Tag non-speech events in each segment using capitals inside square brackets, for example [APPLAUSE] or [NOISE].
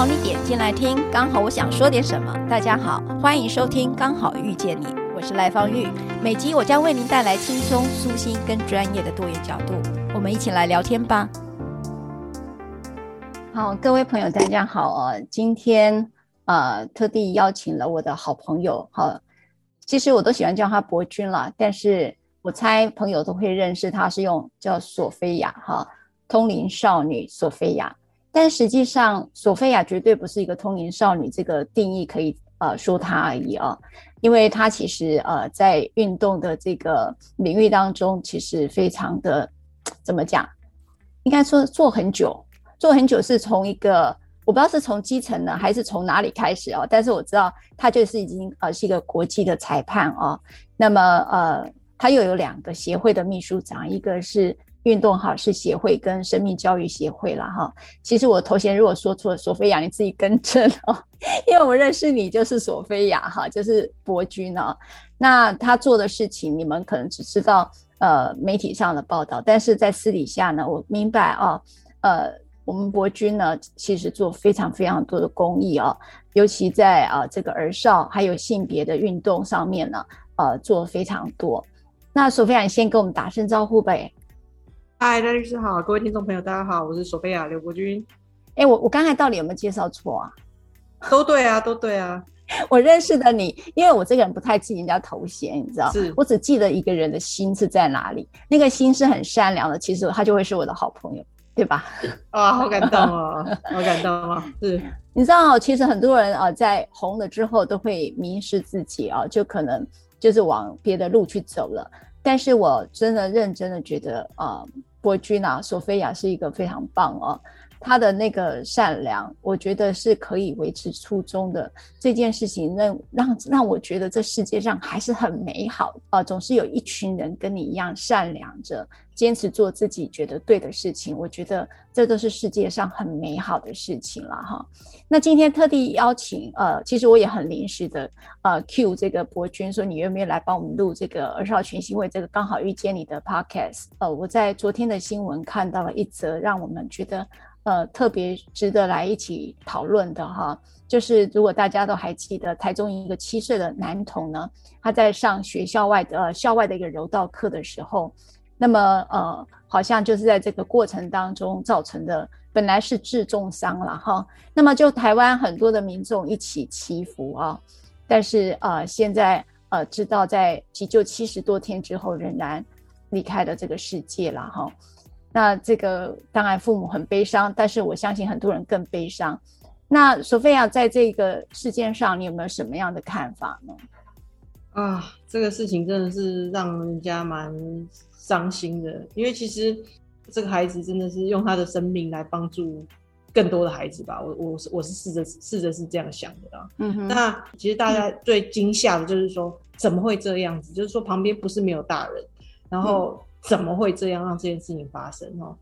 好你点进来听，刚好我想说点什么。大家好，欢迎收听《刚好遇见你》，我是赖芳玉。每集我将为您带来轻松、舒心跟专业的多元角度，我们一起来聊天吧。好，各位朋友，大家好啊！今天呃，特地邀请了我的好朋友哈，其实我都喜欢叫他博君了，但是我猜朋友都会认识他，是用叫索菲亚哈，通灵少女索菲亚。但实际上，索菲亚绝对不是一个通灵少女这个定义可以呃说她而已啊，因为她其实呃在运动的这个领域当中，其实非常的怎么讲，应该说做很久，做很久是从一个我不知道是从基层呢还是从哪里开始啊，但是我知道她就是已经呃是一个国际的裁判啊，那么呃她又有两个协会的秘书长，一个是。运动好事协会跟生命教育协会了哈，其实我头衔如果说错，索菲亚你自己更正哦，[LAUGHS] 因为我认识你就是索菲亚哈，就是伯君呢。那他做的事情你们可能只知道呃媒体上的报道，但是在私底下呢，我明白啊，呃，我们博君呢其实做非常非常多的公益啊，尤其在啊这个儿少还有性别的运动上面呢，呃做非常多。那索菲亚先跟我们打声招呼呗。嗨，大律师好，各位听众朋友，大家好，我是索菲亚刘国军。哎、欸，我我刚才到底有没有介绍错啊？[LAUGHS] 都对啊，都对啊。[LAUGHS] 我认识的你，因为我这个人不太记人家头衔，你知道？是我只记得一个人的心是在哪里，那个心是很善良的，其实他就会是我的好朋友，对吧？[LAUGHS] 啊，好感动哦，好感动哦。是，你知道，其实很多人啊，在红了之后都会迷失自己啊，就可能就是往别的路去走了。但是我真的认真的觉得啊。伯君啊，索菲亚是一个非常棒哦，他的那个善良，我觉得是可以维持初衷的这件事情，让让让我觉得这世界上还是很美好啊，呃，总是有一群人跟你一样善良着。坚持做自己觉得对的事情，我觉得这都是世界上很美好的事情了哈。那今天特地邀请，呃，其实我也很临时的，呃，cue 这个博君说，你愿不愿意来帮我们录这个儿少权心会这个刚好遇见你的 podcast？呃，我在昨天的新闻看到了一则让我们觉得呃特别值得来一起讨论的哈，就是如果大家都还记得，台中一个七岁的男童呢，他在上学校外的呃校外的一个柔道课的时候。那么呃，好像就是在这个过程当中造成的，本来是致重伤了哈。那么就台湾很多的民众一起祈福啊，但是呃，现在呃知道在急救七十多天之后仍然离开了这个世界了哈。那这个当然父母很悲伤，但是我相信很多人更悲伤。那索菲亚在这个事件上，你有没有什么样的看法呢？啊，这个事情真的是让人家蛮。伤心的，因为其实这个孩子真的是用他的生命来帮助更多的孩子吧。我我是我是试着试着是这样想的啊。嗯哼。那其实大家最惊吓的就是说，怎么会这样子？就是说旁边不是没有大人，然后怎么会这样让这件事情发生哦？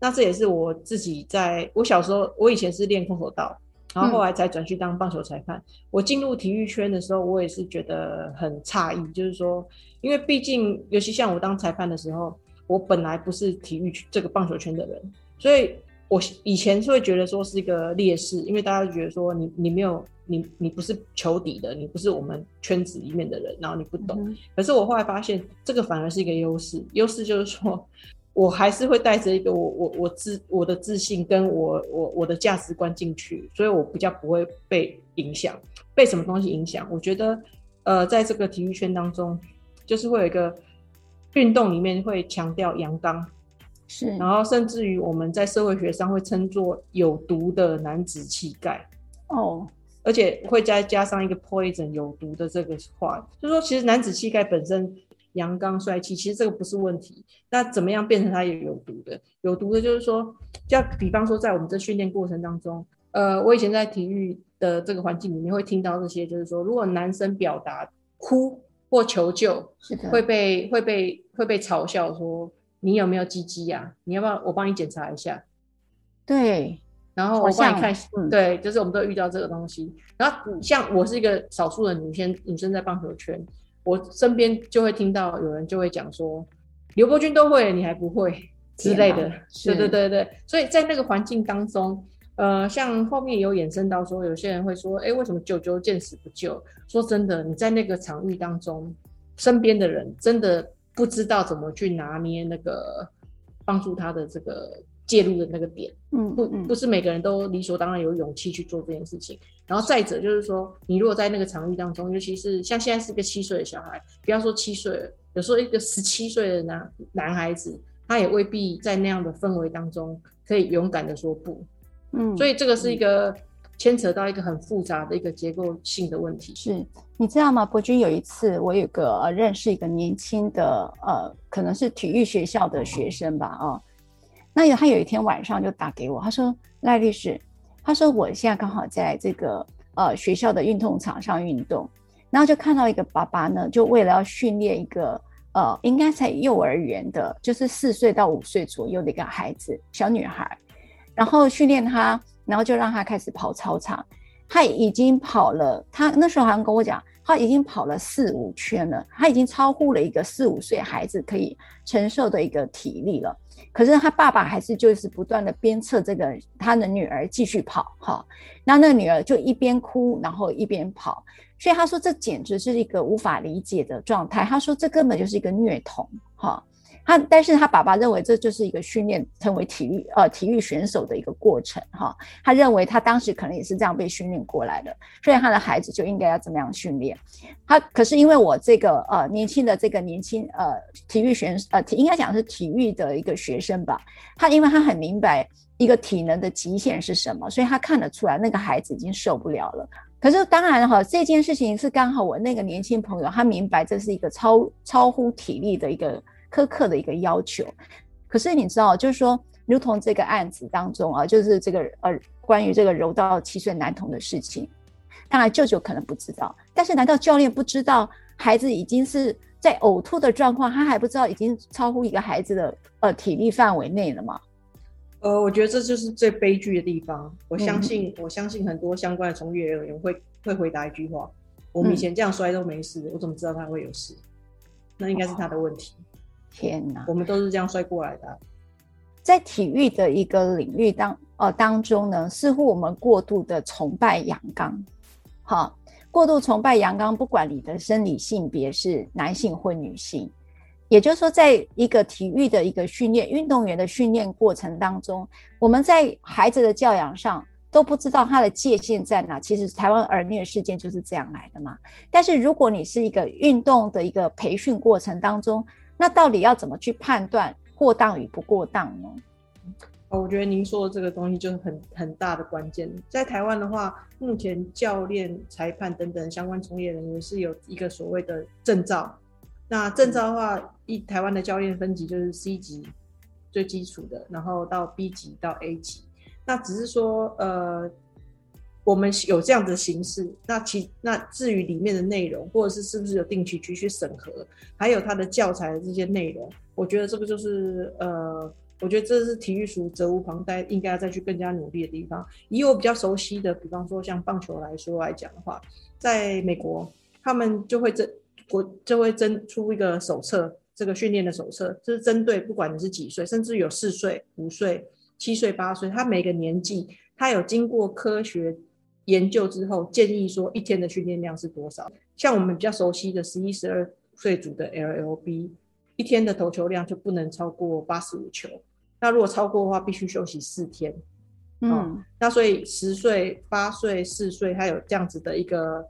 那这也是我自己在我小时候，我以前是练空手道，然后后来才转去当棒球裁判。我进入体育圈的时候，我也是觉得很诧异，就是说。因为毕竟，尤其像我当裁判的时候，我本来不是体育这个棒球圈的人，所以我以前是会觉得说是一个劣势，因为大家觉得说你你没有你你不是球底的，你不是我们圈子里面的人，然后你不懂。嗯、可是我后来发现，这个反而是一个优势，优势就是说我还是会带着一个我我我自我的自信跟我我我的价值观进去，所以我比较不会被影响，被什么东西影响？我觉得呃，在这个体育圈当中。就是会有一个运动里面会强调阳刚，是，然后甚至于我们在社会学上会称作有毒的男子气概哦，而且会再加上一个 poison 有毒的这个话，就是说其实男子气概本身阳刚帅气，其实这个不是问题，那怎么样变成他也有毒的？有毒的就是说，就比方说在我们这训练过程当中，呃，我以前在体育的这个环境里面会听到这些，就是说如果男生表达哭。或求救是的，会被会被会被嘲笑说，你有没有鸡鸡呀？你要不要我帮你检查一下？对，然后我帮你看，嗯，对，就是我们都遇到这个东西。然后像我是一个少数的女生，女生在棒球圈，我身边就会听到有人就会讲说，刘伯君都会，你还不会之类的。[LAUGHS] 对对对对，所以在那个环境当中，呃，像后面有衍生到说，有些人会说，哎，为什么救救见死不救？说真的，你在那个场域当中，身边的人真的不知道怎么去拿捏那个帮助他的这个介入的那个点，嗯，不，不是每个人都理所当然有勇气去做这件事情。然后再者就是说，你如果在那个场域当中，尤其是像现在是一个七岁的小孩，不要说七岁了，有时候一个十七岁的男男孩子，他也未必在那样的氛围当中可以勇敢的说不。嗯，所以这个是一个牵扯到一个很复杂的一个结构性的问题。是，你知道吗？伯君有一次，我有个呃认识一个年轻的呃，可能是体育学校的学生吧，哦，那有他有一天晚上就打给我，他说赖律师，他说我现在刚好在这个呃学校的运动场上运动，然后就看到一个爸爸呢，就为了要训练一个呃应该在幼儿园的，就是四岁到五岁左右的一个孩子，小女孩。然后训练他，然后就让他开始跑操场。他已经跑了，他那时候好像跟我讲，他已经跑了四五圈了，他已经超乎了一个四五岁孩子可以承受的一个体力了。可是他爸爸还是就是不断的鞭策这个他的女儿继续跑，哈。那那女儿就一边哭，然后一边跑。所以他说这简直是一个无法理解的状态。他说这根本就是一个虐童，哈。他，但是他爸爸认为这就是一个训练成为体育呃体育选手的一个过程哈。他认为他当时可能也是这样被训练过来的，所以他的孩子就应该要怎么样训练。他可是因为我这个呃年轻的这个年轻呃体育选呃应该讲是体育的一个学生吧，他因为他很明白一个体能的极限是什么，所以他看得出来那个孩子已经受不了了。可是当然哈，这件事情是刚好我那个年轻朋友他明白这是一个超超乎体力的一个。苛刻的一个要求，可是你知道，就是说，如同这个案子当中啊，就是这个呃，关于这个柔道七岁男童的事情，当然舅舅可能不知道，但是难道教练不知道孩子已经是在呕吐的状况，他还不知道已经超乎一个孩子的呃体力范围内了吗？呃，我觉得这就是最悲剧的地方。我相信，嗯、我相信很多相关的从业人员会会回答一句话：我们以前这样摔都没事，嗯、我怎么知道他会有事？那应该是他的问题。天哪，我们都是这样摔过来的啊。在体育的一个领域当呃当中呢，似乎我们过度的崇拜阳刚，好，过度崇拜阳刚，不管你的生理性别是男性或女性，也就是说，在一个体育的一个训练，运动员的训练过程当中，我们在孩子的教养上都不知道他的界限在哪。其实台湾儿虐事件就是这样来的嘛。但是如果你是一个运动的一个培训过程当中，那到底要怎么去判断过当与不过当呢？我觉得您说的这个东西就是很很大的关键。在台湾的话，目前教练、裁判等等相关从业人员是有一个所谓的证照。那证照的话，一台湾的教练分级就是 C 级最基础的，然后到 B 级到 A 级。那只是说，呃。我们有这样的形式，那其那至于里面的内容，或者是是不是有定期去去审核，还有它的教材的这些内容，我觉得这个就是呃，我觉得这是体育署责无旁贷，应该要再去更加努力的地方。以我比较熟悉的，比方说像棒球来说来讲的话，在美国，他们就会征国就会征出一个手册，这个训练的手册，就是针对不管你是几岁，甚至有四岁、五岁、七岁、八岁，他每个年纪，他有经过科学。研究之后建议说，一天的训练量是多少？像我们比较熟悉的十一、十二岁组的 LLB，一天的投球量就不能超过八十五球。那如果超过的话，必须休息四天。嗯、哦，那所以十岁、八岁、四岁，他有这样子的一个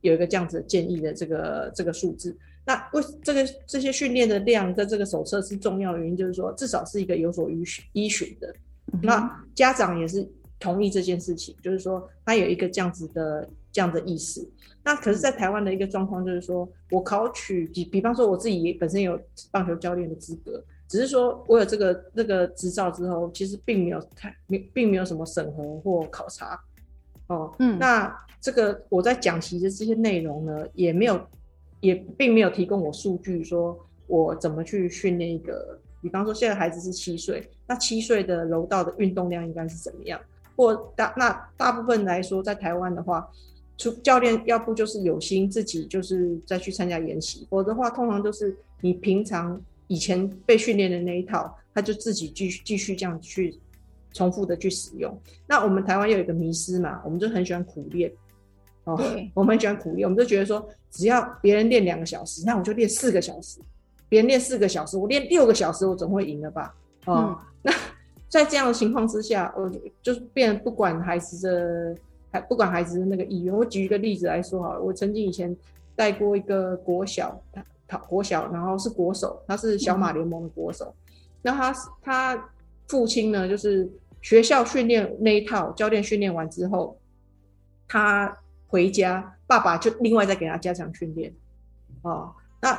有一个这样子的建议的这个这个数字。那为这个这些训练的量在这个手册是重要的原因，就是说至少是一个有所依循依循的。嗯、那家长也是。同意这件事情，就是说他有一个这样子的这样的意思。那可是，在台湾的一个状况就是说，我考取比比方说我自己本身有棒球教练的资格，只是说我有这个那个执照之后，其实并没有太并并没有什么审核或考察。哦，嗯，那这个我在讲习的这些内容呢，也没有也并没有提供我数据，说我怎么去训练一个，比方说现在孩子是七岁，那七岁的柔道的运动量应该是怎么样？或大那大部分来说，在台湾的话，出教练要不就是有心自己就是再去参加研习，否则的话，通常都是你平常以前被训练的那一套，他就自己继续继续这样去重复的去使用。那我们台湾又有一个迷失嘛，我们就很喜欢苦练哦，我们很喜欢苦练，我们就觉得说，只要别人练两个小时，那我就练四个小时；别人练四个小时，我练六个小时，我总会赢了吧？哦，嗯、那在这样的情况之下，我就是变不管孩子的，还不管孩子的那个意愿。我举一个例子来说好了，我曾经以前带过一个国小，他国小，然后是国手，他是小马联盟的国手。那他他父亲呢，就是学校训练那一套，教练训练完之后，他。回家，爸爸就另外再给他加强训练，哦，那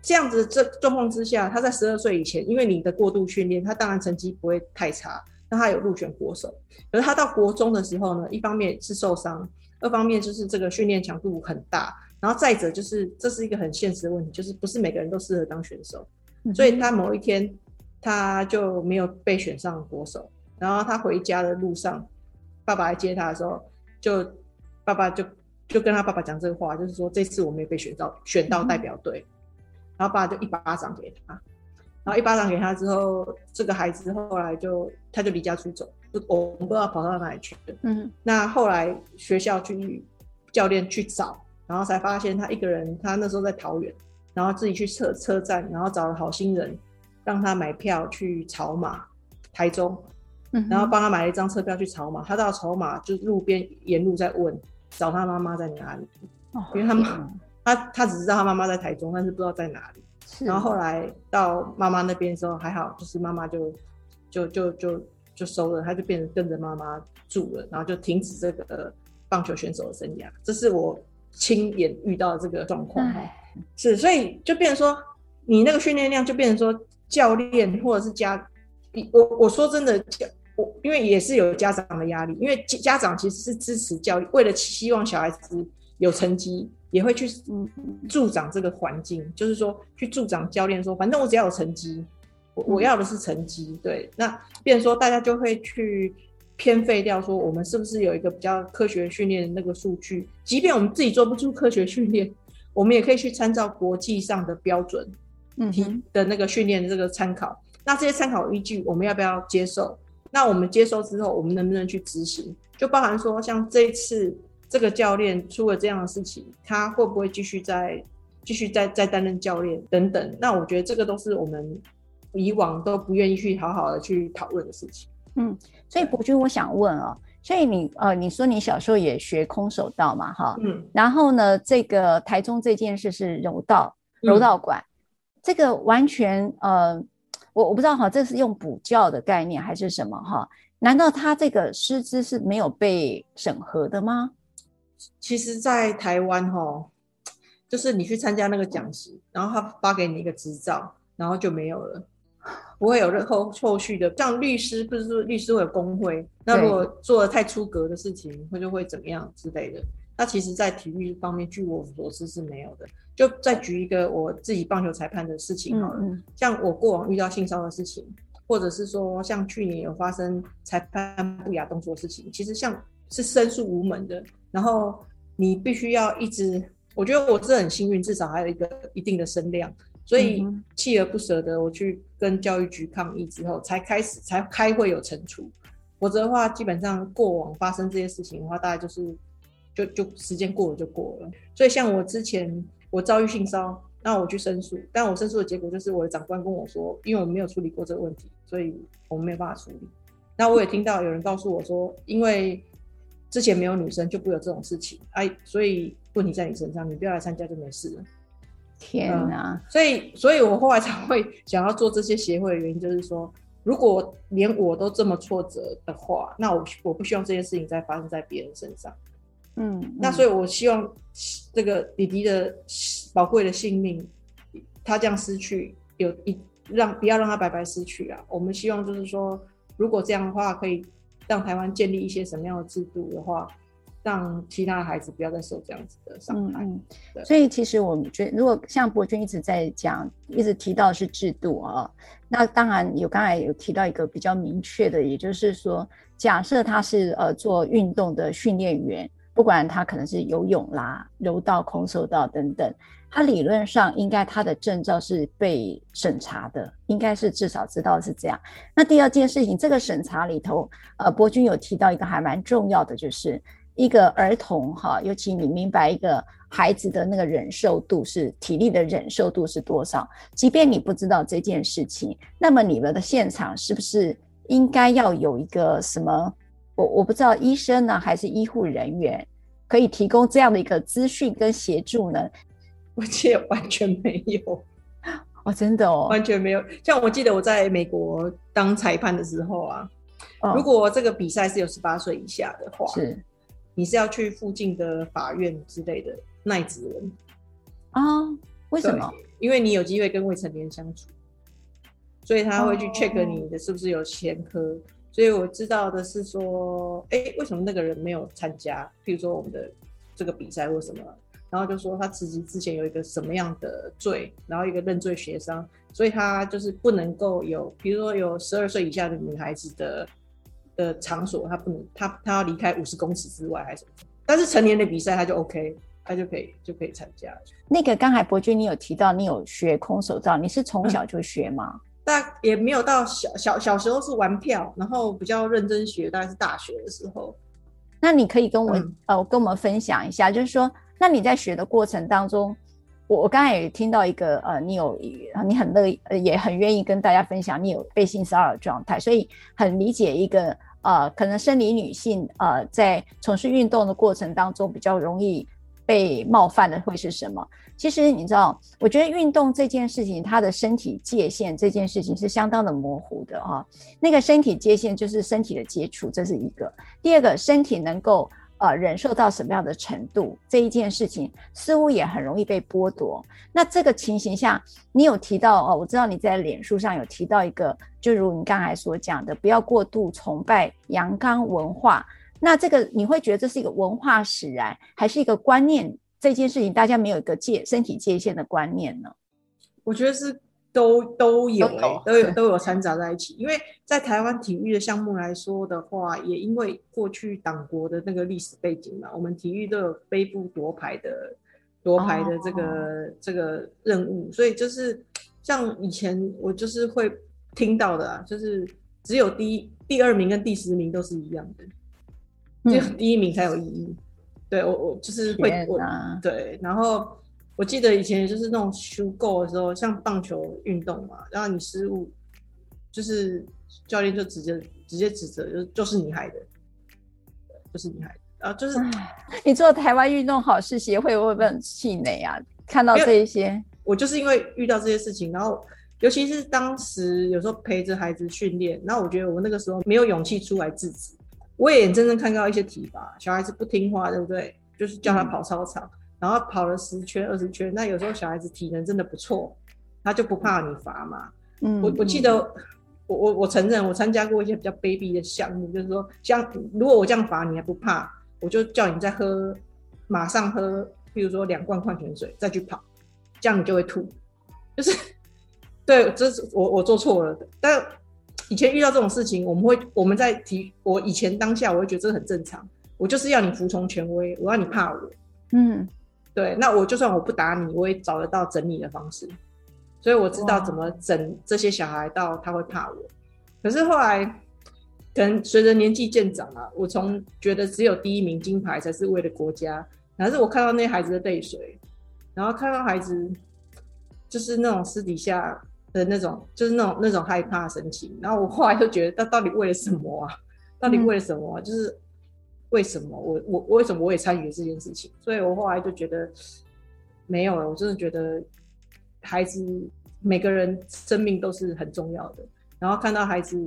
这样子这状况之下，他在十二岁以前，因为你的过度训练，他当然成绩不会太差，那他有入选国手。可是他到国中的时候呢，一方面是受伤，二方面就是这个训练强度很大，然后再者就是这是一个很现实的问题，就是不是每个人都适合当选手，所以他某一天他就没有被选上国手，然后他回家的路上，爸爸来接他的时候就。爸爸就就跟他爸爸讲这个话，就是说这次我没有被选到选到代表队，嗯、然后爸爸就一巴掌给他，然后一巴掌给他之后，这个孩子后来就他就离家出走，就我们不知道跑到哪里去了。嗯，那后来学校去教练去找，然后才发现他一个人，他那时候在桃园，然后自己去车车站，然后找了好心人让他买票去草马台中，然后帮他买了一张车票去草马，他到草马就路边沿路在问。找他妈妈在哪里？哦、因为他妈，他他只知道他妈妈在台中，但是不知道在哪里。然后后来到妈妈那边的时候，还好，就是妈妈就就就就就收了，他就变成跟着妈妈住了，然后就停止这个棒球选手的生涯。这是我亲眼遇到的这个状况。唉是，所以就变成说，你那个训练量就变成说，教练或者是家，我我说真的我因为也是有家长的压力，因为家长其实是支持教育，为了希望小孩子有成绩，也会去助长这个环境，就是说去助长教练说，反正我只要有成绩，我我要的是成绩。对，那变成说大家就会去偏废掉说，我们是不是有一个比较科学训练的那个数据？即便我们自己做不出科学训练，我们也可以去参照国际上的标准，嗯，的那个训练的这个参考。那这些参考依据，我们要不要接受？那我们接收之后，我们能不能去执行？就包含说，像这一次这个教练出了这样的事情，他会不会继续在继续在在担任教练等等？那我觉得这个都是我们以往都不愿意去好好的去讨论的事情。嗯，所以伯君，我想问啊、哦，所以你呃，你说你小时候也学空手道嘛，哈，嗯，然后呢，这个台中这件事是柔道柔道馆，嗯、这个完全呃。我我不知道哈，这是用补教的概念还是什么哈？难道他这个师资是没有被审核的吗？其实，在台湾哈，就是你去参加那个讲习，然后他发给你一个执照，然后就没有了，不会有任何后续的。像律师，不是说律师会有工会，那如果做的太出格的事情，会就会怎么样之类的。那其实，在体育方面，据我所知是没有的。就再举一个我自己棒球裁判的事情好了，嗯嗯、像我过往遇到性骚扰的事情，或者是说像去年有发生裁判不雅动作的事情，其实像是申诉无门的。然后你必须要一直，我觉得我是很幸运，至少还有一个一定的声量，所以锲而不舍的我去跟教育局抗议之后，才开始才开会有惩处。否则的话，基本上过往发生这些事情的话，大概就是。就就时间过了就过了，所以像我之前我遭遇性骚扰，那我去申诉，但我申诉的结果就是我的长官跟我说，因为我没有处理过这个问题，所以我们没有办法处理。那我也听到有人告诉我说，因为之前没有女生就不会有这种事情，哎，所以问题在你身上，你不要来参加就没事了。天哪！嗯，所以所以我后来才会想要做这些协会的原因，就是说，如果连我都这么挫折的话，那我我不希望这件事情再发生在别人身上。嗯，嗯，那所以，我希望这个弟弟的宝贵的性命，他这样失去，有一让不要让他白白失去啊！我们希望就是说，如果这样的话，可以让台湾建立一些什么样的制度的话，让其他的孩子不要再受这样子的伤害。所以，其实我们觉得，如果像博君一直在讲，一直提到的是制度啊，那当然有刚才有提到一个比较明确的，也就是说，假设他是呃做运动的训练员。不管他可能是游泳啦、柔道、空手道等等，他理论上应该他的证照是被审查的，应该是至少知道是这样。那第二件事情，这个审查里头，呃，博君有提到一个还蛮重要的，就是一个儿童哈，尤其你明白一个孩子的那个忍受度是体力的忍受度是多少，即便你不知道这件事情，那么你们的现场是不是应该要有一个什么？我我不知道医生呢，还是医护人员可以提供这样的一个资讯跟协助呢？[LAUGHS] 我记得完全没有，哦，真的哦，完全没有。像我记得我在美国当裁判的时候啊，哦、如果这个比赛是有十八岁以下的话，是你是要去附近的法院之类的耐指纹啊？为什么？因为你有机会跟未成年相处，所以他会去 check 你的是不是有前科。哦所以我知道的是说，哎、欸，为什么那个人没有参加？譬如说我们的这个比赛或什么，然后就说他辞职之前有一个什么样的罪，然后一个认罪协商，所以他就是不能够有，比如说有十二岁以下的女孩子的的场所，他不能，他他要离开五十公尺之外还是什么？但是成年的比赛他就 OK，他就可以就可以参加。那个刚才博君你有提到你有学空手道，你是从小就学吗？嗯大也没有到小小小时候是玩票，然后比较认真学，大概是大学的时候。那你可以跟我、嗯、呃跟我们分享一下，就是说，那你在学的过程当中，我我刚才也听到一个呃，你有你很乐呃也很愿意跟大家分享你有被性骚扰的状态，所以很理解一个呃可能生理女性呃在从事运动的过程当中比较容易被冒犯的会是什么？其实你知道，我觉得运动这件事情，它的身体界限这件事情是相当的模糊的哈。那个身体界限就是身体的接触，这是一个。第二个，身体能够呃忍受到什么样的程度，这一件事情似乎也很容易被剥夺。那这个情形下，你有提到哦，我知道你在脸书上有提到一个，就如你刚才所讲的，不要过度崇拜阳刚文化。那这个你会觉得这是一个文化使然，还是一个观念？这件事情大家没有一个界身体界限的观念呢？我觉得是都都有、欸，都，有都有掺杂在一起。因为在台湾体育的项目来说的话，也因为过去党国的那个历史背景嘛，我们体育都有背负夺牌的夺牌的这个、哦、这个任务，所以就是像以前我就是会听到的啊，就是只有第一、第二名跟第十名都是一样的，只有第一名才有意义。嗯对我，我就是会我对，然后我记得以前就是那种修够的时候，像棒球运动嘛，然后你失误，就是教练就直接直接指责，就就是你害的，就是你害的，然后就是你做台湾运动好事协会会不会很气馁啊？看到这一些，我就是因为遇到这些事情，然后尤其是当时有时候陪着孩子训练，然后我觉得我那个时候没有勇气出来制止。我也真正看到一些体罚，小孩子不听话，对不对？就是叫他跑操场，嗯、然后跑了十圈、二十圈。那有时候小孩子体能真的不错，他就不怕你罚嘛。嗯，我我记得，嗯、我我我承认，我参加过一些比较卑鄙的项目，就是说，像如果我这样罚你还不怕，我就叫你再喝，马上喝，比如说两罐矿泉水再去跑，这样你就会吐。就是，[LAUGHS] 对，这是我我做错了的，但。以前遇到这种事情，我们会我们在提我以前当下，我会觉得这个很正常。我就是要你服从权威，我要你怕我。嗯，对。那我就算我不打你，我也找得到整你的方式。所以我知道怎么整这些小孩到他会怕我。可是后来，可能随着年纪渐长啊，我从觉得只有第一名金牌才是为了国家，还是我看到那些孩子的泪水，然后看到孩子就是那种私底下。的那种就是那种那种害怕神情，然后我后来就觉得，他到底为了什么啊？到底为了什么啊？就是为什么我我为什么我也参与了这件事情？所以我后来就觉得没有了。我真的觉得孩子每个人生命都是很重要的。然后看到孩子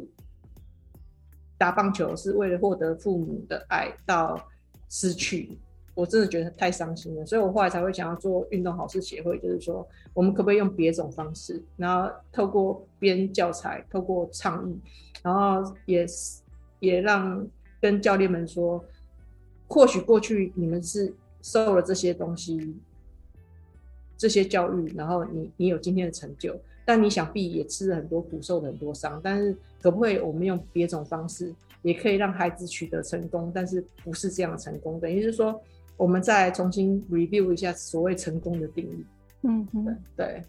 打棒球是为了获得父母的爱，到失去。我真的觉得太伤心了，所以我后来才会想要做运动好事协会，就是说，我们可不可以用别种方式，然后透过编教材，透过倡议，然后也也让跟教练们说，或许过去你们是受了这些东西，这些教育，然后你你有今天的成就，但你想必也吃了很多苦，受了很多伤，但是可不可以我们用别种方式，也可以让孩子取得成功，但是不是这样成功，等于是说。我们再重新 review 一下所谓成功的定义。嗯哼，对，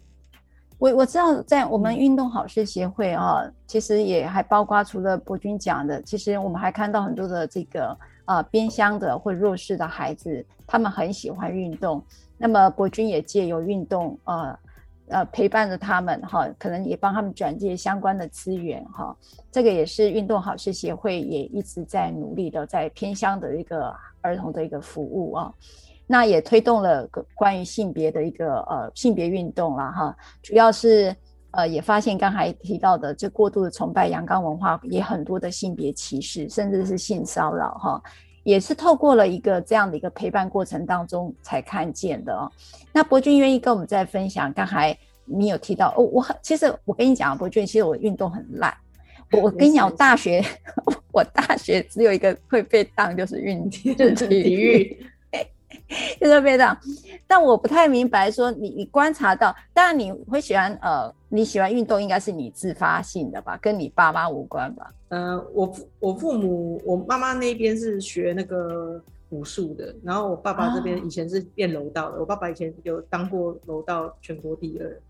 我我知道，在我们运动好事协会啊，嗯、其实也还包括除了博君讲的，其实我们还看到很多的这个呃边乡的或弱势的孩子，他们很喜欢运动。那么博君也借由运动呃呃陪伴着他们哈，可能也帮他们转介相关的资源哈。这个也是运动好事协会也一直在努力的，在偏乡的一个儿童的一个服务啊。那也推动了关于性别的一个呃性别运动啦哈，主要是呃也发现刚才提到的，这过度的崇拜阳刚文化，也很多的性别歧视，甚至是性骚扰哈，也是透过了一个这样的一个陪伴过程当中才看见的哦。那博君愿意跟我们再分享，刚才你有提到哦，我很其实我跟你讲，博君其实我运动很烂，我我跟你讲，我大学 [LAUGHS] 我大学只有一个会被当就是运就是体育。[LAUGHS] 就是这样，但我不太明白，说你你观察到，当然你会喜欢呃，你喜欢运动应该是你自发性的吧，跟你爸妈无关吧？呃，我父我父母，我妈妈那边是学那个武术的，然后我爸爸这边以前是练柔道的，哦、我爸爸以前有当过柔道全国第二。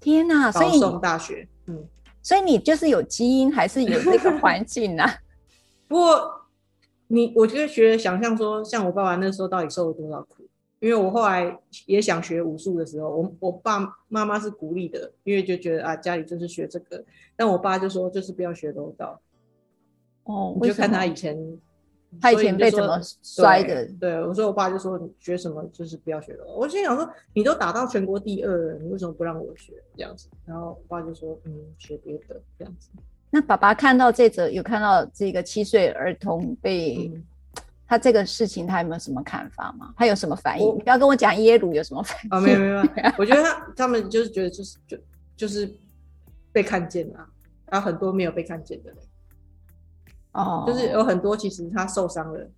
天哪！所以大学，嗯，所以你就是有基因还是有这个 [LAUGHS] 环境啊？不过。你我觉得学想象说，像我爸爸那时候到底受了多少苦？因为我后来也想学武术的时候，我我爸妈妈是鼓励的，因为就觉得啊家里就是学这个，但我爸就说就是不要学柔道。哦，你就看他以前，他以前被怎么摔的？对，我说我爸就说你学什么就是不要学柔道。我心想说你都打到全国第二了，你为什么不让我学这样子？然后我爸就说嗯，学别的这样子。那爸爸看到这则，有看到这个七岁儿童被、嗯、他这个事情，他有没有什么看法吗？他有什么反应？你不要跟我讲耶鲁有什么反应？哦，没有没有，[LAUGHS] 我觉得他他们就是觉得就是就就是被看见了，还有很多没有被看见的人。哦，就是有很多其实他受伤了，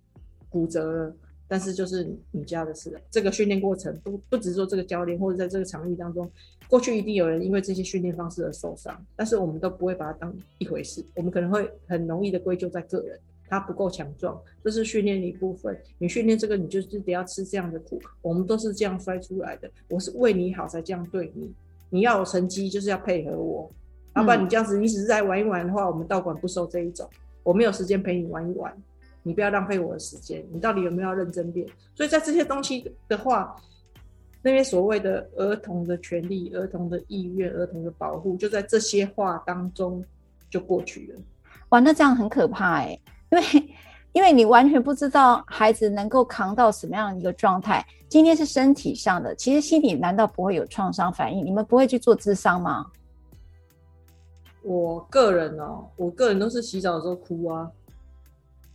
骨折了。但是就是你家的事，这个训练过程不不只是说这个教练，或者在这个场域当中，过去一定有人因为这些训练方式而受伤，但是我们都不会把它当一回事，我们可能会很容易的归咎在个人，他不够强壮，这是训练的一部分。你训练这个，你就是得要吃这样的苦，我们都是这样摔出来的，我是为你好才这样对你，你要有成绩就是要配合我，要不然你这样子，你只是在玩一玩的话，我们道馆不收这一种，我没有时间陪你玩一玩。你不要浪费我的时间，你到底有没有要认真练？所以在这些东西的话，那些所谓的儿童的权利、儿童的意愿、儿童的保护，就在这些话当中就过去了。哇，那这样很可怕哎，因为因为你完全不知道孩子能够扛到什么样的一个状态。今天是身体上的，其实心里难道不会有创伤反应？你们不会去做智商吗？我个人哦，我个人都是洗澡的时候哭啊。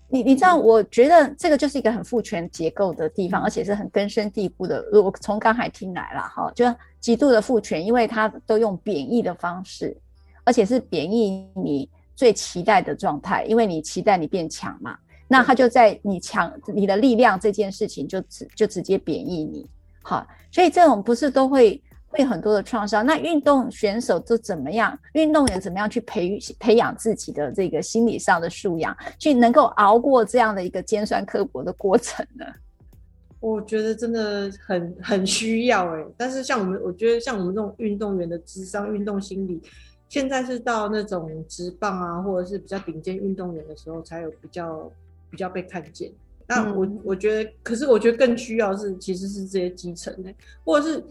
你你知道，我觉得这个就是一个很父权结构的地方，而且是很根深蒂固的。我从刚才听来了哈，就极度的父权，因为他都用贬义的方式，而且是贬义你最期待的状态，因为你期待你变强嘛，那他就在你强你的力量这件事情就直就直接贬义你，好，所以这种不是都会。会很多的创伤，那运动选手都怎么样？运动员怎么样去培培养自己的这个心理上的素养，去能够熬过这样的一个尖酸刻薄的过程呢？[LAUGHS] 我觉得真的很很需要哎、欸。但是像我们，我觉得像我们这种运动员的智商、运动心理，现在是到那种直棒啊，或者是比较顶尖运动员的时候，才有比较比较被看见。那我、嗯、我觉得，可是我觉得更需要是其实是这些基层的，或者是。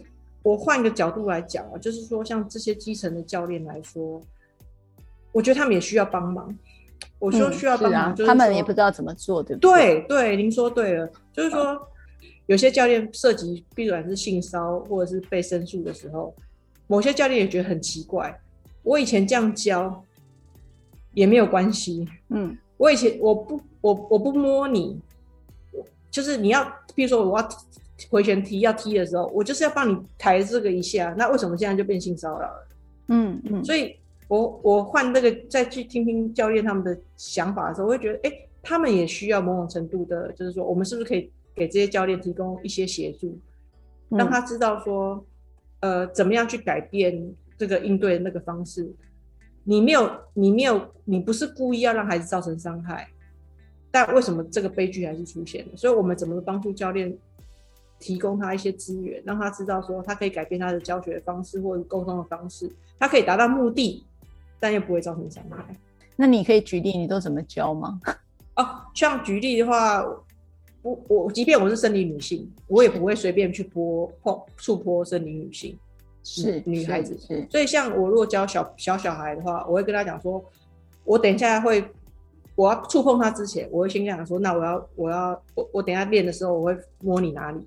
我换一个角度来讲啊，就是说，像这些基层的教练来说，我觉得他们也需要帮忙。我说需要帮忙，就是、他们也不知道怎么做，对不对？对对，您说对了，就是说，嗯、有些教练涉及，不管是性骚或者是被申诉的时候，某些教练也觉得很奇怪。我以前这样教也没有关系，嗯，我以前我不我我不摸你，就是你要，比如说我要。回旋踢要踢的时候，我就是要帮你抬这个一下，那为什么现在就变性骚扰了？嗯嗯，所以我我换那个再去听听教练他们的想法的时候，我会觉得，哎、欸，他们也需要某种程度的，就是说，我们是不是可以给这些教练提供一些协助，让他知道说，呃，怎么样去改变这个应对的那个方式？你没有，你没有，你不是故意要让孩子造成伤害，但为什么这个悲剧还是出现了？所以我们怎么帮助教练？提供他一些资源，让他知道说他可以改变他的教学方式或者沟通的方式，他可以达到目的，但又不会造成伤害。那你可以举例，你都怎么教吗？[LAUGHS] 哦，像举例的话，我我即便我是生理女性，我也不会随便去泼碰触泼生理女性，是女孩子。是，是所以像我如果教小小小孩的话，我会跟他讲说，我等一下会。我要触碰他之前，我会先跟他说：“那我要，我要，我我等下练的时候，我会摸你哪里？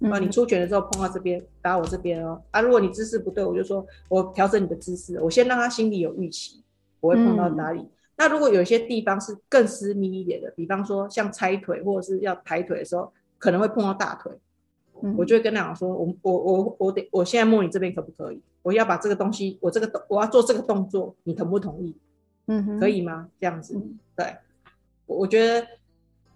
啊、嗯，你出拳的时候碰到这边，打我这边哦。啊，如果你姿势不对，我就说我调整你的姿势。我先让他心里有预期，我会碰到哪里。嗯、那如果有些地方是更私密一点的，比方说像拆腿或者是要抬腿的时候，可能会碰到大腿，嗯、我就会跟他讲说：我我我我得，我现在摸你这边可不可以？我要把这个东西，我这个动，我要做这个动作，你同不同意？”嗯，可以吗？这样子，嗯、对，我我觉得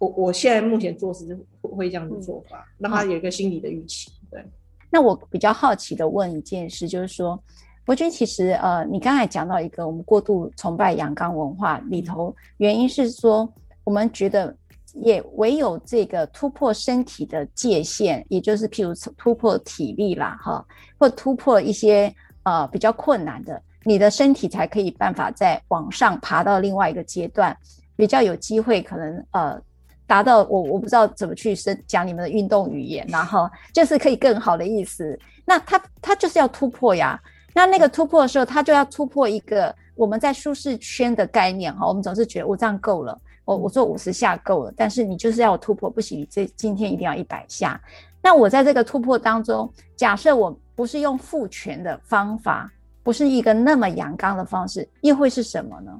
我我现在目前做事就会这样子做法，嗯、让他有一个心理的预期。对，那我比较好奇的问一件事，就是说，伯君其实呃，你刚才讲到一个我们过度崇拜阳刚文化里头，原因是说我们觉得也唯有这个突破身体的界限，也就是譬如突破体力啦，哈，或突破一些呃比较困难的。你的身体才可以办法再往上爬到另外一个阶段，比较有机会可能呃达到我我不知道怎么去生讲你们的运动语言，然后就是可以更好的意思。那他他就是要突破呀，那那个突破的时候，他就要突破一个我们在舒适圈的概念哈。我们总是觉得我这样够了，我我做五十下够了，但是你就是要突破，不行，这今天一定要一百下。那我在这个突破当中，假设我不是用复权的方法。不是一个那么阳刚的方式，又会是什么呢？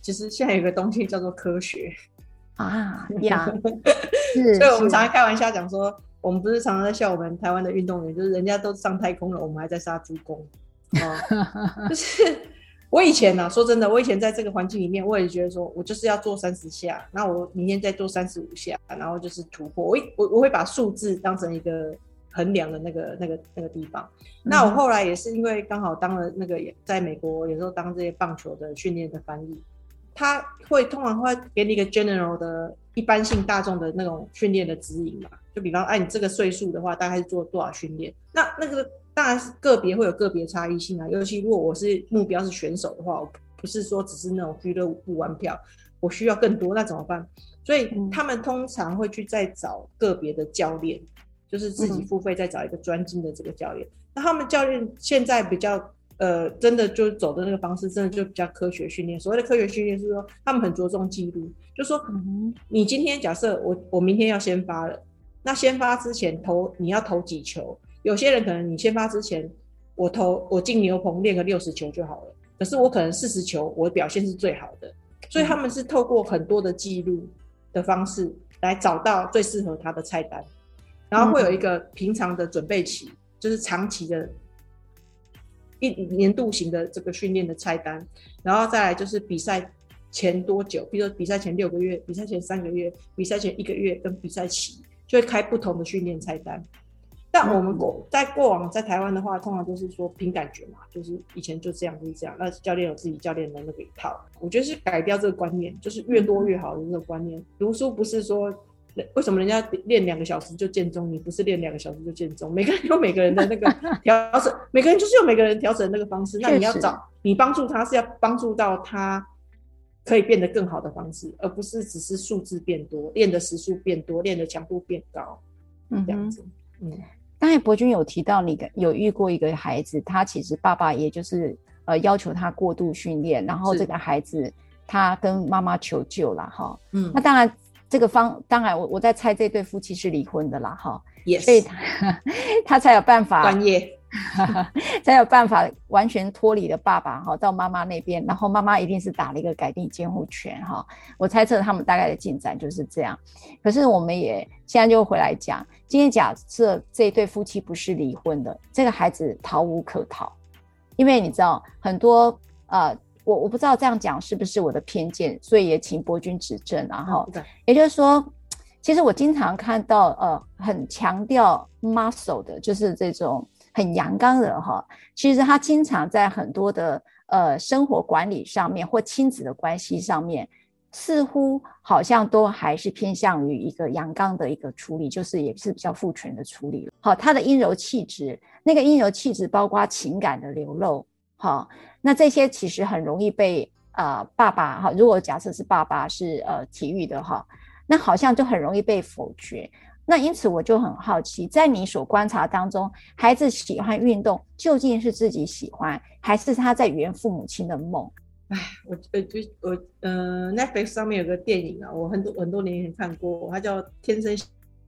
其实现在有个东西叫做科学啊 [LAUGHS] 呀，是所以我们常常开玩笑讲说，我们不是常常在笑我们台湾的运动员，就是人家都上太空了，我们还在杀猪工啊。[LAUGHS] 就是我以前呢、啊，说真的，我以前在这个环境里面，我也觉得说我就是要做三十下，那我明天再做三十五下，然后就是突破。我我我会把数字当成一个。衡量的那个、那个、那个地方。那我后来也是因为刚好当了那个，在美国有时候当这些棒球的训练的翻译，他会通常会给你一个 general 的一般性大众的那种训练的指引嘛。就比方，哎，你这个岁数的话，大概是做多少训练？那那个当然是个别会有个别差异性啊。尤其如果我是目标是选手的话，我不是说只是那种俱乐部玩票，我需要更多，那怎么办？所以他们通常会去再找个别的教练。就是自己付费再找一个专精的这个教练，嗯、那他们教练现在比较呃，真的就走的那个方式，真的就比较科学训练。所谓的科学训练是说，他们很着重记录，就说，你今天假设我我明天要先发了，那先发之前投你要投几球？有些人可能你先发之前，我投我进牛棚练个六十球就好了，可是我可能四十球我的表现是最好的，所以他们是透过很多的记录的方式来找到最适合他的菜单。然后会有一个平常的准备期，嗯、就是长期的一年度型的这个训练的菜单，然后再来就是比赛前多久，比如说比赛前六个月、比赛前三个月、比赛前一个月跟比赛期，就会开不同的训练菜单。但我们过在过往在台湾的话，通常就是说凭感觉嘛，就是以前就这样就是这样，那教练有自己教练的那个一套。我觉得是改掉这个观念，就是越多越好的这个观念。读书不是说。为什么人家练两个小时就建中，你不是练两个小时就建中？每个人有每个人的那个 [LAUGHS] 调整，每个人就是有每个人调整的那个方式。那你要找你帮助他，是要帮助到他可以变得更好的方式，而不是只是数字变多，练的时数变多，练的强度变高，嗯，这样子。嗯，刚才博君有提到，你有遇过一个孩子，他其实爸爸也就是呃要求他过度训练，然后这个孩子他跟妈妈求救了哈。嗯，那当然。这个方当然我，我我在猜这对夫妻是离婚的啦，哈，Yes. 所以他 [LAUGHS] 他才有办法专业，[LAUGHS] 才有办法完全脱离了爸爸哈，到妈妈那边，然后妈妈一定是打了一个改变监护权哈，我猜测他们大概的进展就是这样。可是我们也现在就回来讲，今天假设这对夫妻不是离婚的，这个孩子逃无可逃，因为你知道很多呃。我我不知道这样讲是不是我的偏见，所以也请伯君指正。然后，也就是说，其实我经常看到呃，很强调 muscle 的，就是这种很阳刚的哈。其实他经常在很多的呃生活管理上面或亲子的关系上面，似乎好像都还是偏向于一个阳刚的一个处理，就是也是比较父权的处理。好，他的阴柔气质，那个阴柔气质包括情感的流露。好，那这些其实很容易被呃爸爸哈，如果假设是爸爸是呃体育的哈，那好像就很容易被否决。那因此我就很好奇，在你所观察当中，孩子喜欢运动究竟是自己喜欢，还是他在圆父母亲的梦？哎，我呃就我呃 Netflix 上面有个电影啊，我很多很多年前看过，它叫《天生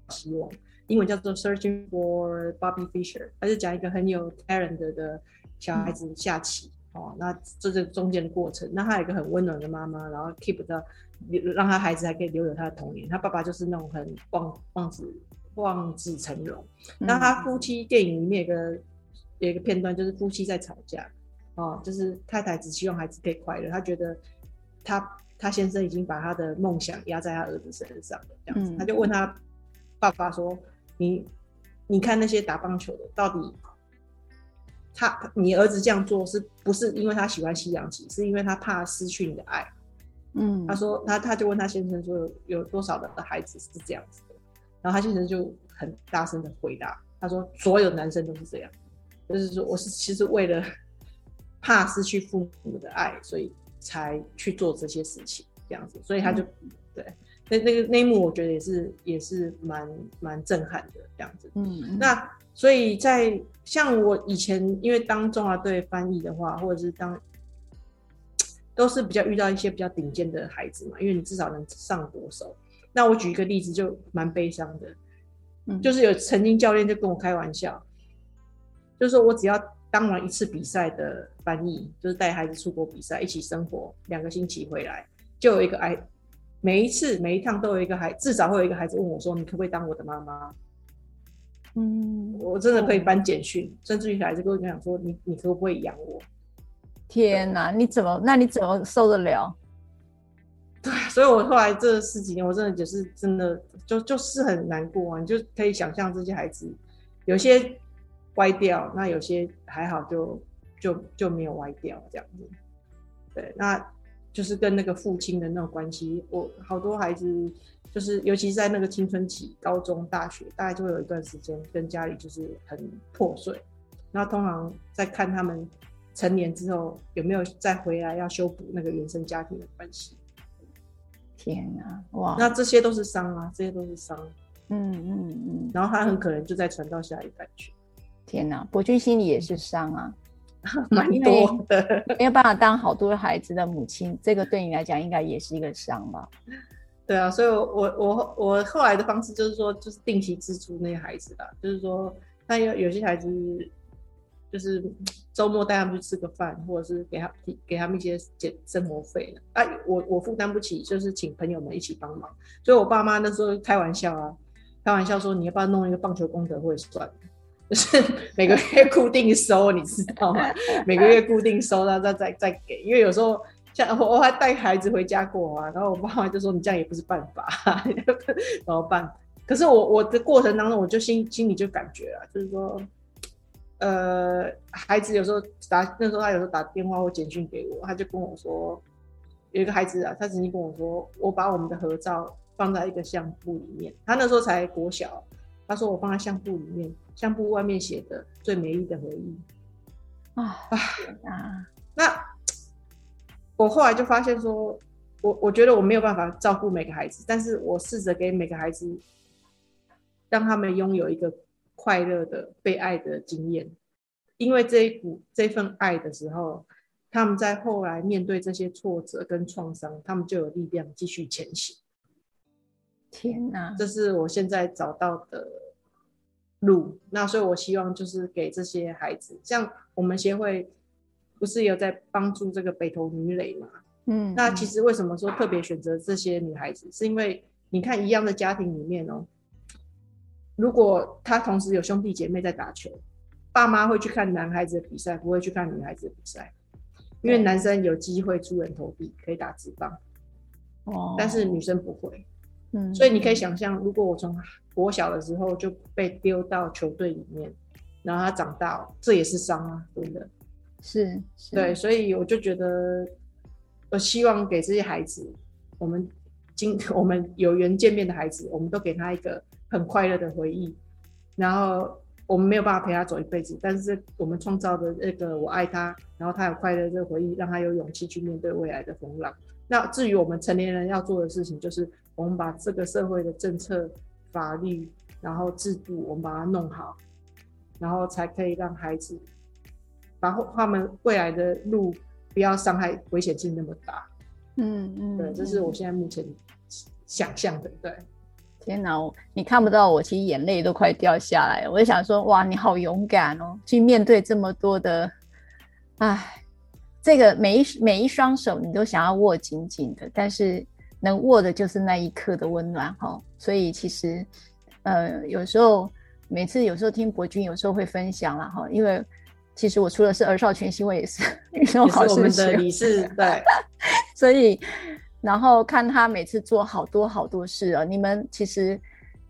希望》，英文叫做《Searching for Bobby Fischer》，它是讲一个很有 talent 的小孩子下棋、哦，那这是中间的过程，那他有一个很温暖的妈妈，然后 keep 到让他孩子还可以留有他的童年，他爸爸就是那种很望望子望子成龙，那、嗯、他夫妻电影里面有个有一个片段就是夫妻在吵架。哦，就是太太只希望孩子可以快乐，她觉得他他先生已经把他的梦想压在他儿子身上了，这样子，他就问他爸爸说：“你你看那些打棒球的，到底他你儿子这样做是不是因为他喜欢西洋棋，是因为他怕失去你的爱？”嗯，他说他他就问他先生说有：“多少的孩子是这样子的？”然后他先生就很大声的回答他说：“所有男生都是这样，就是说我是其实为了。”怕失去父母的爱，所以才去做这些事情，这样子，所以他就、嗯、对那那个那一幕，我觉得也是也是蛮蛮震撼的这样子。嗯，那所以在像我以前，因为当中华队翻译的话，或者是当都是比较遇到一些比较顶尖的孩子嘛，因为你至少能上国手。那我举一个例子，就蛮悲伤的，嗯，就是有曾经教练就跟我开玩笑，就是说我只要。当完一次比赛的翻译，就是带孩子出国比赛，一起生活两个星期回来，就有一个孩，每一次每一趟都有一个孩，至少会有一个孩子问我说：“你可不可以当我的妈妈？”嗯，我真的可以颁简讯，甚至于孩子跟我讲说：“你你可不可以养我？”天哪，你怎么那你怎么受得了？[LAUGHS] 对，所以我后来这十几年，我真的就是真的就就是很难过啊！你就可以想象这些孩子有些。歪掉，那有些还好就，就就就没有歪掉这样子。对，那就是跟那个父亲的那种关系。我好多孩子，就是尤其是在那个青春期，高中、大学，大概就会有一段时间跟家里就是很破碎。那通常在看他们成年之后，有没有再回来要修补那个原生家庭的关系？天啊，哇！那这些都是伤啊，这些都是伤。嗯嗯嗯。然后他很可能就再传到下一代去。天哪，博君心里也是伤啊，[LAUGHS] 蛮多的，没有办法当好多孩子的母亲，这个对你来讲应该也是一个伤吧？对啊，所以我，我我我后来的方式就是说，就是定期资助那些孩子吧，就是说，那有有些孩子，就是周末带他们去吃个饭，或者是给他给他们一些减生活费的。啊，我我负担不起，就是请朋友们一起帮忙。所以我爸妈那时候开玩笑啊，开玩笑说，你要不要弄一个棒球功德会算了？就是每个月固定收，你知道吗？[LAUGHS] 每个月固定收，然后再再再给。因为有时候像我，我还带孩子回家过啊，然后我爸妈就说：“你这样也不是办法，[LAUGHS] 怎么办？”可是我我的过程当中，我就心心里就感觉啊，就是说，呃，孩子有时候打那时候他有时候打电话或简讯给我，他就跟我说，有一个孩子啊，他曾经跟我说，我把我们的合照放在一个相簿里面。他那时候才国小，他说我放在相簿里面。相簿外面写的最美丽的回忆啊啊！那我后来就发现说，我我觉得我没有办法照顾每个孩子，但是我试着给每个孩子，让他们拥有一个快乐的被爱的经验，因为这一股这份爱的时候，他们在后来面对这些挫折跟创伤，他们就有力量继续前行。天哪，这是我现在找到的。路，那所以，我希望就是给这些孩子，像我们协会不是有在帮助这个北投女垒嘛？嗯，那其实为什么说特别选择这些女孩子，是因为你看一样的家庭里面哦，如果他同时有兄弟姐妹在打球，爸妈会去看男孩子的比赛，不会去看女孩子的比赛，因为男生有机会出人头地，可以打职棒，哦，但是女生不会。嗯，所以你可以想象，如果我从国小的时候就被丢到球队里面，然后他长大，这也是伤啊，真的。是，是，对，所以我就觉得，我希望给这些孩子，我们今 [LAUGHS] 我们有缘见面的孩子，我们都给他一个很快乐的回忆。然后我们没有办法陪他走一辈子，但是我们创造的那个我爱他，然后他有快乐的这个回忆，让他有勇气去面对未来的风浪。那至于我们成年人要做的事情，就是我们把这个社会的政策、法律，然后制度，我们把它弄好，然后才可以让孩子然后他们未来的路不要伤害危险性那么大。嗯嗯，对，这是我现在目前想象的。对，天哪，你看不到我，其实眼泪都快掉下来了。我就想说，哇，你好勇敢哦，去面对这么多的，唉。这个每一每一双手你都想要握紧紧的，但是能握的就是那一刻的温暖哈。所以其实，呃，有时候每次有时候听博君有时候会分享了哈，因为其实我除了是儿少全新，我也是 [LAUGHS] 运动好事的理事，对，[LAUGHS] 所以然后看他每次做好多好多事啊，你们其实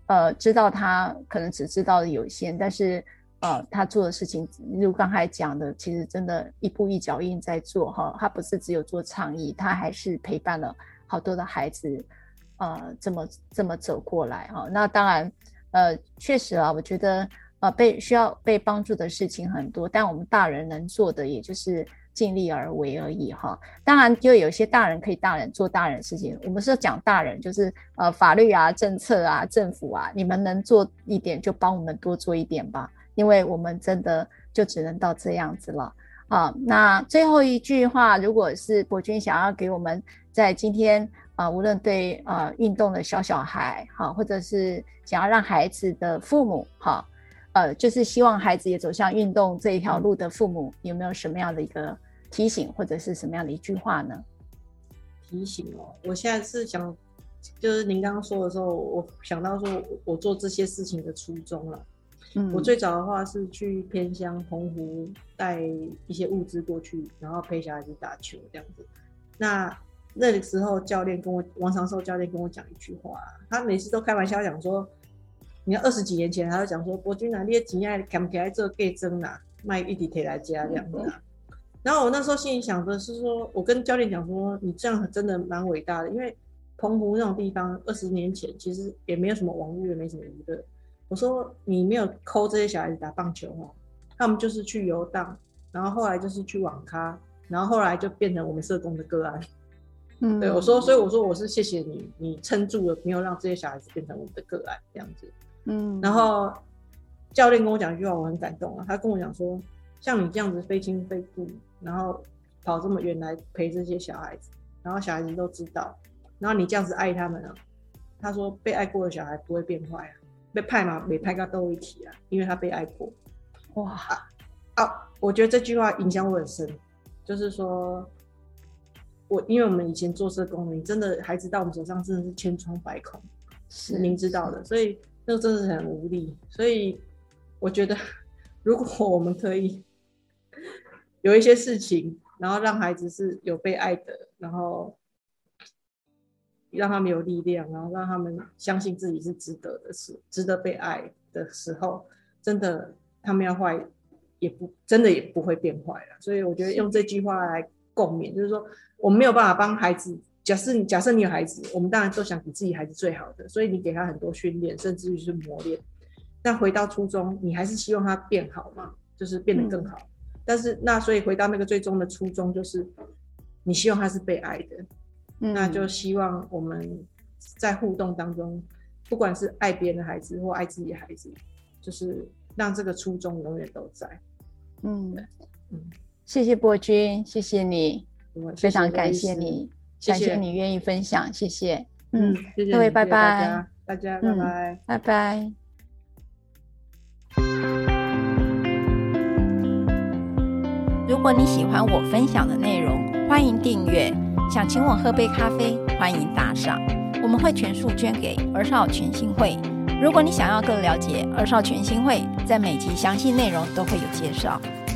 呃知道他可能只知道的有限，但是。呃，他做的事情，如刚才讲的，其实真的一步一脚印在做哈。他不是只有做倡议，他还是陪伴了好多的孩子，呃，这么这么走过来哈。那当然，呃，确实啊，我觉得呃，被需要被帮助的事情很多，但我们大人能做的，也就是尽力而为而已哈。当然，就有些大人可以大人做大人事情。我们是讲大人，就是呃，法律啊、政策啊、政府啊，你们能做一点，就帮我们多做一点吧。因为我们真的就只能到这样子了啊！那最后一句话，如果是博君想要给我们在今天啊，无论对啊运动的小小孩哈，或者是想要让孩子的父母哈，呃，就是希望孩子也走向运动这一条路的父母，有没有什么样的一个提醒，或者是什么样的一句话呢？提醒哦，我现在是想，就是您刚刚说的时候，我想到说我做这些事情的初衷了。嗯，我最早的话是去偏乡澎湖带一些物资过去，然后陪小孩子打球这样子。那那个时候教练跟我王长寿教练跟我讲一句话，他每次都开玩笑讲说，你看二十几年前他就讲说，博君啊，你的钱爱看不起来做计争呐，卖一滴铁来加这样子啊。然后我那时候心里想的是说，我跟教练讲说，你这样真的蛮伟大的，因为澎湖那种地方二十年前其实也没有什么网络，也没什么娱乐。我说你没有抠这些小孩子打棒球哦，他们就是去游荡，然后后来就是去网咖，然后后来就变成我们社工的个案。嗯，对我说，所以我说我是谢谢你，你撑住了，没有让这些小孩子变成我们的个案这样子。嗯，然后教练跟我讲一句话，我很感动啊。他跟我讲说，像你这样子非亲非故，然后跑这么远来陪这些小孩子，然后小孩子都知道，然后你这样子爱他们啊。他说被爱过的小孩不会变坏啊。被派嘛，每派到都一起啊，因为他被爱过。哇啊！我觉得这句话影响我很深，就是说，我因为我们以前做社工，你真的孩子到我们手上真的是千疮百孔，是您知道的，所以那个真的是很无力。所以我觉得，[LAUGHS] 如果我们可以 [LAUGHS] 有一些事情，然后让孩子是有被爱的，然后。让他们有力量，然后让他们相信自己是值得的，是值得被爱的时候，真的他们要坏，也不真的也不会变坏了。所以我觉得用这句话来共勉，就是说我们没有办法帮孩子。假设假设你有孩子，我们当然都想给自己孩子最好的，所以你给他很多训练，甚至于是磨练。但回到初衷，你还是希望他变好嘛，就是变得更好。嗯、但是那所以回到那个最终的初衷，就是你希望他是被爱的。那就希望我们在互动当中，不管是爱别人的孩子或爱自己的孩子，就是让这个初衷永远都在。嗯嗯，谢谢博君，谢谢你，非常感谢你，谢谢你愿意分享，谢谢。嗯，谢谢各位，拜拜，大家拜拜，拜拜。如果你喜欢我分享的内容，欢迎订阅。想请我喝杯咖啡，欢迎打赏，我们会全数捐给儿少全心会。如果你想要更了解儿少全心会，在每集详细内容都会有介绍。